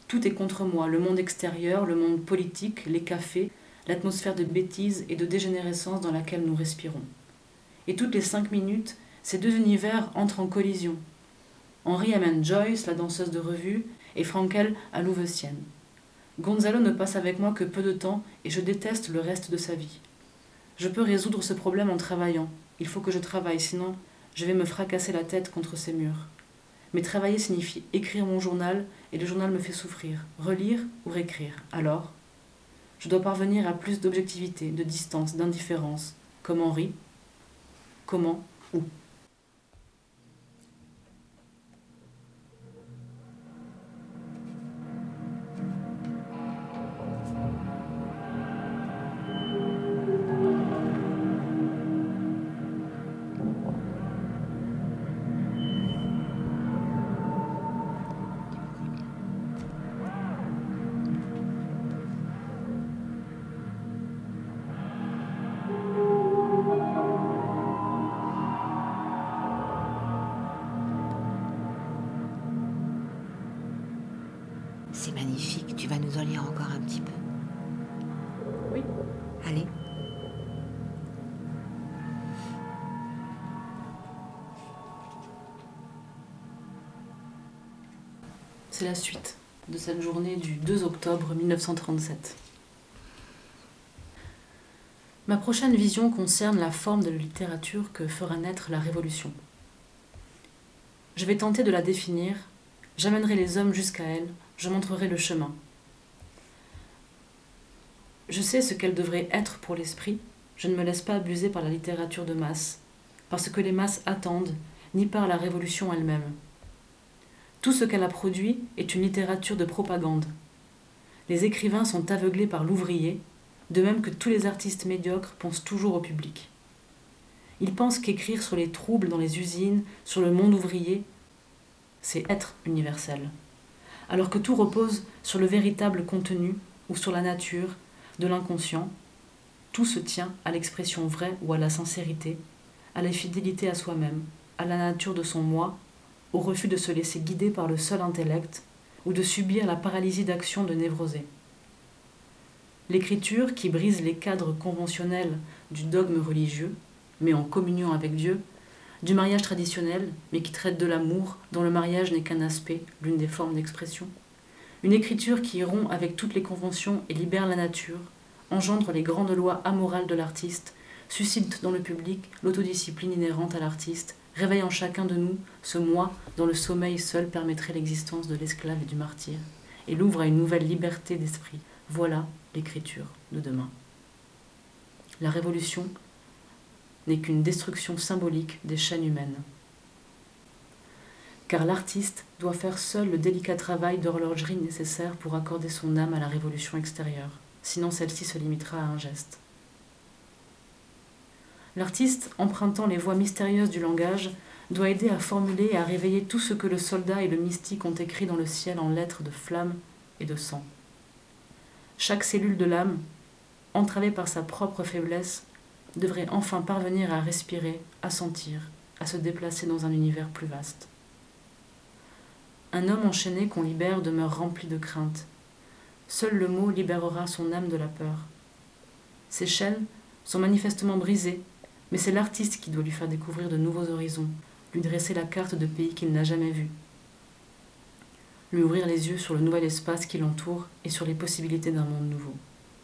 Tout est contre moi, le monde extérieur, le monde politique, les cafés, l'atmosphère de bêtise et de dégénérescence dans laquelle nous respirons. Et toutes les cinq minutes, ces deux univers entrent en collision. Henri amène Joyce, la danseuse de revue, et Frankel à Louvecienne. Gonzalo ne passe avec moi que peu de temps et je déteste le reste de sa vie. Je peux résoudre ce problème en travaillant. Il faut que je travaille, sinon je vais me fracasser la tête contre ces murs. Mais travailler signifie écrire mon journal et le journal me fait souffrir. Relire ou réécrire. Alors, je dois parvenir à plus d'objectivité, de distance, d'indifférence. Comme Henri. Comment Où C'est la suite de cette journée du 2 octobre 1937. Ma prochaine vision concerne la forme de la littérature que fera naître la Révolution. Je vais tenter de la définir, j'amènerai les hommes jusqu'à elle, je montrerai le chemin. Je sais ce qu'elle devrait être pour l'esprit, je ne me laisse pas abuser par la littérature de masse, parce que les masses attendent, ni par la Révolution elle-même. Tout ce qu'elle a produit est une littérature de propagande. Les écrivains sont aveuglés par l'ouvrier, de même que tous les artistes médiocres pensent toujours au public. Ils pensent qu'écrire sur les troubles dans les usines, sur le monde ouvrier, c'est être universel, alors que tout repose sur le véritable contenu ou sur la nature de l'inconscient, tout se tient à l'expression vraie ou à la sincérité, à la fidélité à soi-même, à la nature de son moi, au refus de se laisser guider par le seul intellect ou de subir la paralysie d'action de névrosé. L'écriture, qui brise les cadres conventionnels du dogme religieux, mais en communion avec Dieu, du mariage traditionnel, mais qui traite de l'amour, dont le mariage n'est qu'un aspect, l'une des formes d'expression. Une écriture qui rompt avec toutes les conventions et libère la nature, engendre les grandes lois amorales de l'artiste, suscite dans le public l'autodiscipline inhérente à l'artiste, réveille en chacun de nous ce moi dont le sommeil seul permettrait l'existence de l'esclave et du martyr, et l'ouvre à une nouvelle liberté d'esprit. Voilà l'écriture de demain. La révolution n'est qu'une destruction symbolique des chaînes humaines. Car l'artiste doit faire seul le délicat travail d'horlogerie nécessaire pour accorder son âme à la révolution extérieure, sinon celle-ci se limitera à un geste. L'artiste, empruntant les voies mystérieuses du langage, doit aider à formuler et à réveiller tout ce que le soldat et le mystique ont écrit dans le ciel en lettres de flamme et de sang. Chaque cellule de l'âme, entravée par sa propre faiblesse, devrait enfin parvenir à respirer, à sentir, à se déplacer dans un univers plus vaste. Un homme enchaîné qu'on libère demeure rempli de crainte. Seul le mot libérera son âme de la peur. Ses chaînes sont manifestement brisées, mais c'est l'artiste qui doit lui faire découvrir de nouveaux horizons, lui dresser la carte de pays qu'il n'a jamais vu, lui ouvrir les yeux sur le nouvel espace qui l'entoure et sur les possibilités d'un monde nouveau.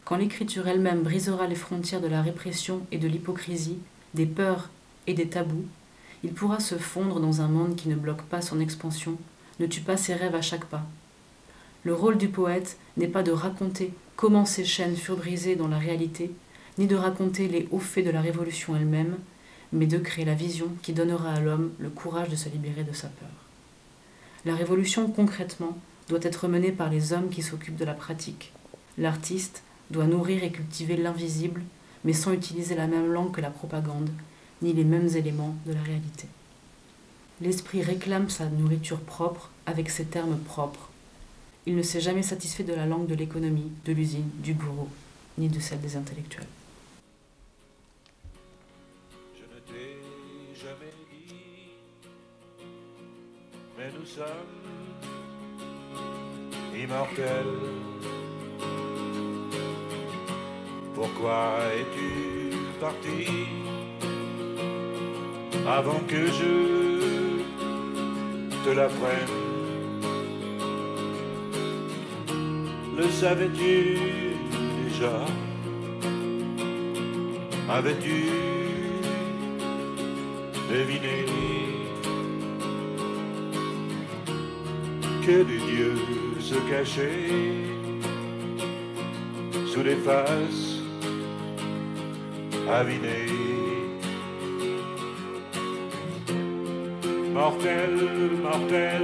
Quand l'écriture elle-même brisera les frontières de la répression et de l'hypocrisie, des peurs et des tabous, il pourra se fondre dans un monde qui ne bloque pas son expansion, ne tue pas ses rêves à chaque pas. Le rôle du poète n'est pas de raconter comment ces chaînes furent brisées dans la réalité, ni de raconter les hauts faits de la révolution elle-même, mais de créer la vision qui donnera à l'homme le courage de se libérer de sa peur. La révolution, concrètement, doit être menée par les hommes qui s'occupent de la pratique. L'artiste doit nourrir et cultiver l'invisible, mais sans utiliser la même langue que la propagande, ni les mêmes éléments de la réalité. L'esprit réclame sa nourriture propre avec ses termes propres. Il ne s'est jamais satisfait de la langue de l'économie, de l'usine, du bureau, ni de celle des intellectuels. Mais nous sommes immortels. Pourquoi es-tu parti avant que je te l'apprenne? Le savais-tu déjà? Avais-tu deviné? Que des dieux se cachaient sous les faces avinées Mortel, mortel,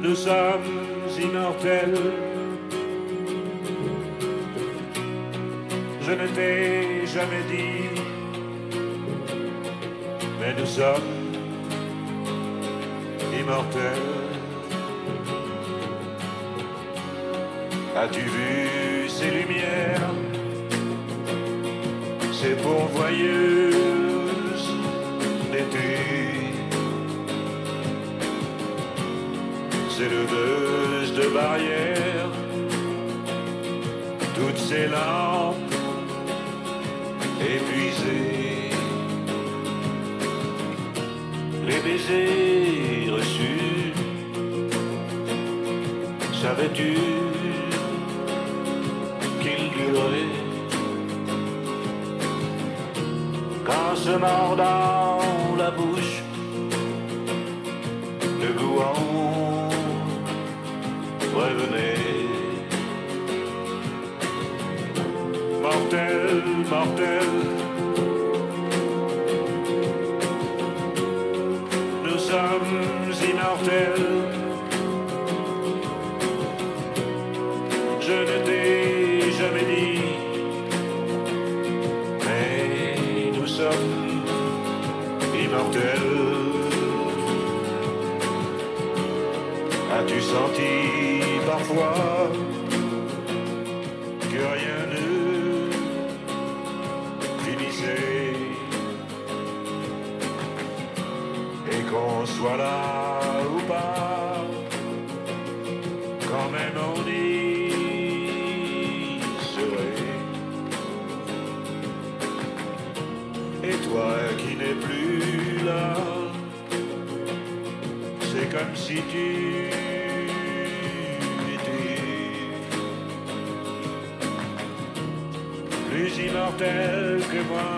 nous sommes immortels. Je ne t'ai jamais dit, mais nous sommes As-tu vu ces lumières, ces pourvoyeuses d'été Ces leveuses de barrières, toutes ces lampes épuisées, les baisers savais-tu qu'ils duraient quand se mordant la bouche, le gouan revenait? Mortel, mortel, si tu étais plus immortel que moi.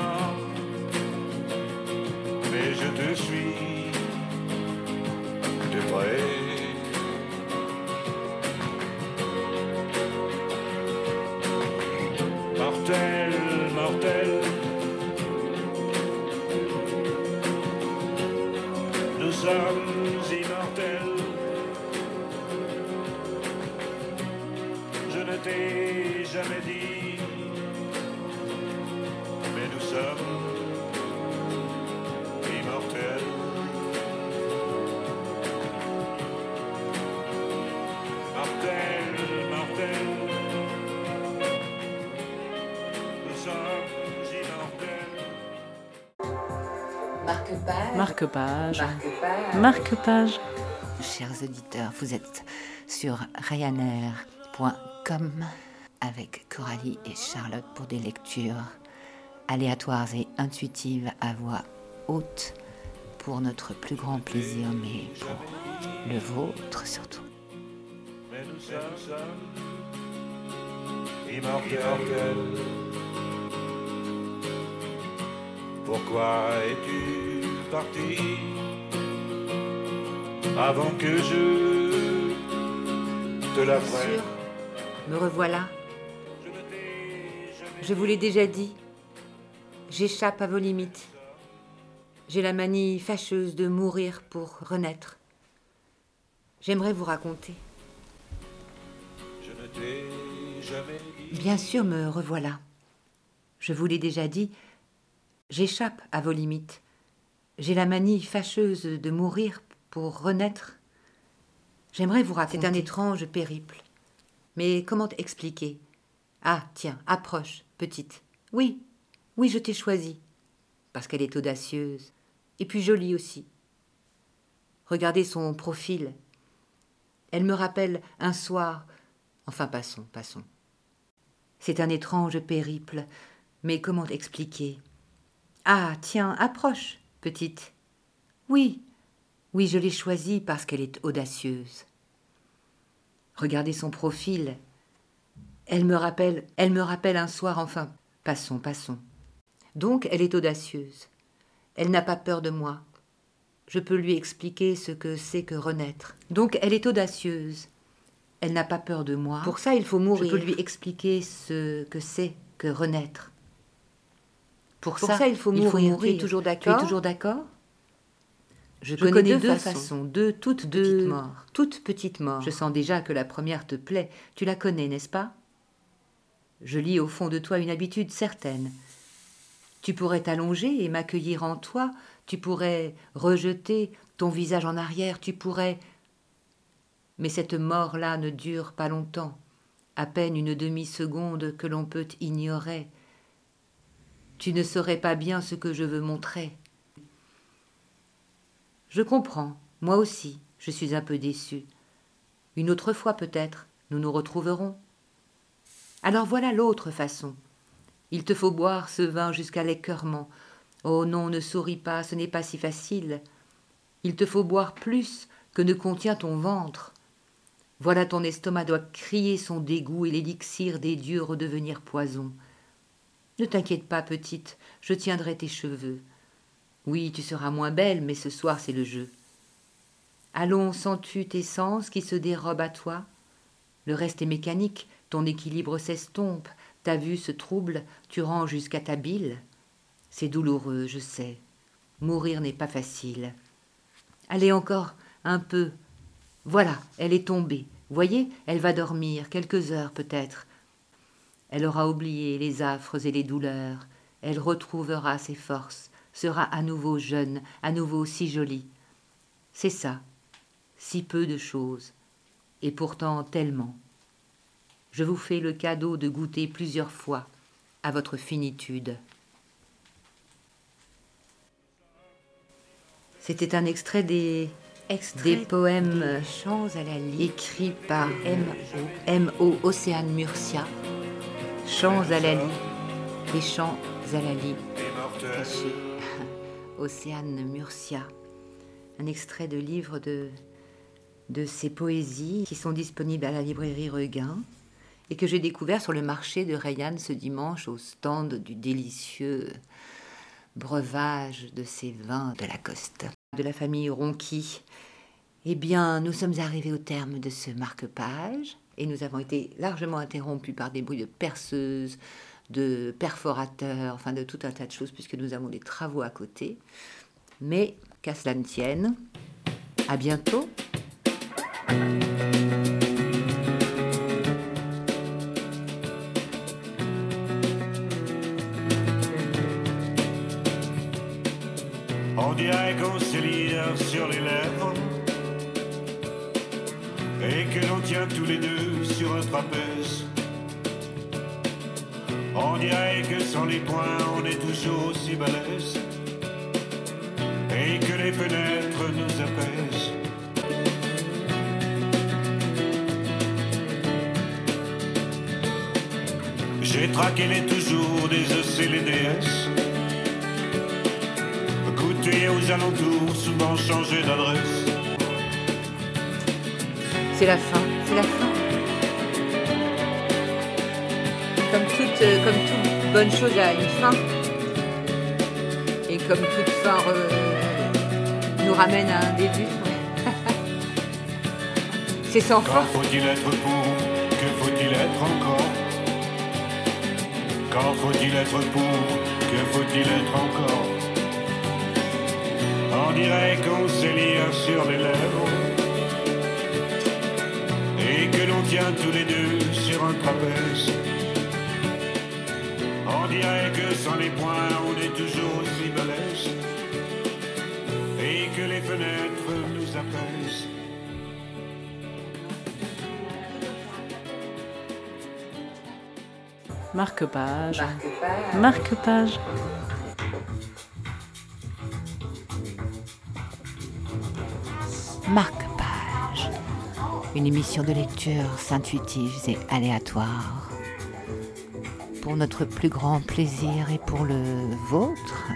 Marque-page. Marque-page. Chers auditeurs, vous êtes sur ryanair.com avec Coralie et Charlotte pour des lectures aléatoires et intuitives à voix haute pour notre plus grand plaisir, mais pour le vôtre surtout. Mais nous sommes immortels. Pourquoi es-tu avant que je te sûr, me revoilà. Je vous l'ai déjà dit. J'échappe à vos limites. J'ai la manie fâcheuse de mourir pour renaître. J'aimerais vous raconter. Je ne t'ai jamais dit Bien sûr, me revoilà. Je vous l'ai déjà dit, j'échappe à vos limites. J'ai la manie fâcheuse de mourir pour renaître. J'aimerais vous raconter. C'est un étrange périple. Mais comment expliquer Ah, tiens, approche, petite. Oui, oui, je t'ai choisie. Parce qu'elle est audacieuse. Et puis jolie aussi. Regardez son profil. Elle me rappelle un soir. Enfin, passons, passons. C'est un étrange périple, mais comment expliquer Ah, tiens, approche, petite. Oui, oui, je l'ai choisie parce qu'elle est audacieuse. Regardez son profil. Elle me rappelle, elle me rappelle un soir, enfin, passons, passons. Donc, elle est audacieuse. Elle n'a pas peur de moi. Je peux lui expliquer ce que c'est que renaître. Donc, elle est audacieuse. Elle n'a pas peur de moi. Pour ça, il faut mourir. Je peux lui expliquer ce que c'est que renaître. Pour, ça, il faut mourir. Tu es toujours d'accord Tu es toujours d'accord je, connais, deux, façons. deux toutes petites morts. Toutes petites morts. Je sens déjà que la première te plaît. Tu la connais, n'est-ce pas? Je lis au fond de toi une habitude certaine. Tu pourrais t'allonger et m'accueillir en toi. Tu pourrais rejeter ton visage en arrière. Tu pourrais mais cette mort-là ne dure pas longtemps, à peine une demi-seconde que l'on peut ignorer. Tu ne saurais pas bien ce que je veux montrer. Je comprends, moi aussi, je suis un peu déçu. Une autre fois peut-être, nous nous retrouverons. Alors voilà l'autre façon. Il te faut boire ce vin jusqu'à l'écœurement. Oh non, ne souris pas, ce n'est pas si facile. Il te faut boire plus que ne contient ton ventre. Voilà ton estomac doit crier son dégoût et l'élixir des dieux redevenir poison. Ne t'inquiète pas, petite, je tiendrai tes cheveux. Oui, tu seras moins belle, mais ce soir c'est le jeu. Allons, sens-tu tes sens qui se dérobent à toi? Le reste est mécanique, ton équilibre s'estompe, ta vue se trouble, tu rends jusqu'à ta bile. C'est douloureux, je sais. Mourir n'est pas facile. Allez encore un peu, voilà, elle est tombée. Voyez, elle va dormir, quelques heures peut-être. Elle aura oublié les affres et les douleurs. Elle retrouvera ses forces, sera à nouveau jeune, à nouveau si jolie. C'est ça, si peu de choses, et pourtant tellement. Je vous fais le cadeau de goûter plusieurs fois à votre finitude. C'était un extrait des des poèmes chants à la écrits par M.O. Océane Murcia. Chants à la les chants à la lie cachés. (laughs) Océane Murcia. Un extrait de livre de, de ses poésies qui sont disponibles à la librairie Regain et que j'ai découvert sur le marché de Rayanne ce dimanche au stand du délicieux breuvage de ces vins de la Coste, de la famille Ronqui. Eh bien, nous sommes arrivés au terme de ce marque-page et nous avons été largement interrompus par des bruits de perceuses, de perforateurs, enfin de tout un tas de choses puisque nous avons des travaux à côté. Mais qu'à cela ne tienne, à bientôt. Et que l'on tient tous les deux sur un trapèze. On dirait que sans les poings on est toujours aussi balèze et que les fenêtres nous apaisent. J'ai traqué les toujours des EC, les aux alentours, souvent changé d'adresse. C'est la fin, c'est la fin. Comme toute, euh, comme toute bonne chose a une fin. Et comme toute fin nous ramène à un début. (laughs) c'est sans fin. faut-il être pour Que faut-il être encore? Quand faut-il être pour Que faut-il être encore? On dirait qu'on s'élire sur les lèvres Et que l'on tient tous les deux sur un trapèze On dirait que sans les poings on est toujours aussi balèze Et que les fenêtres nous apaisent Marque-page. Marque-page. Marque-page. Une émission de lecture intuitive et aléatoire. Pour notre plus grand plaisir et pour le vôtre,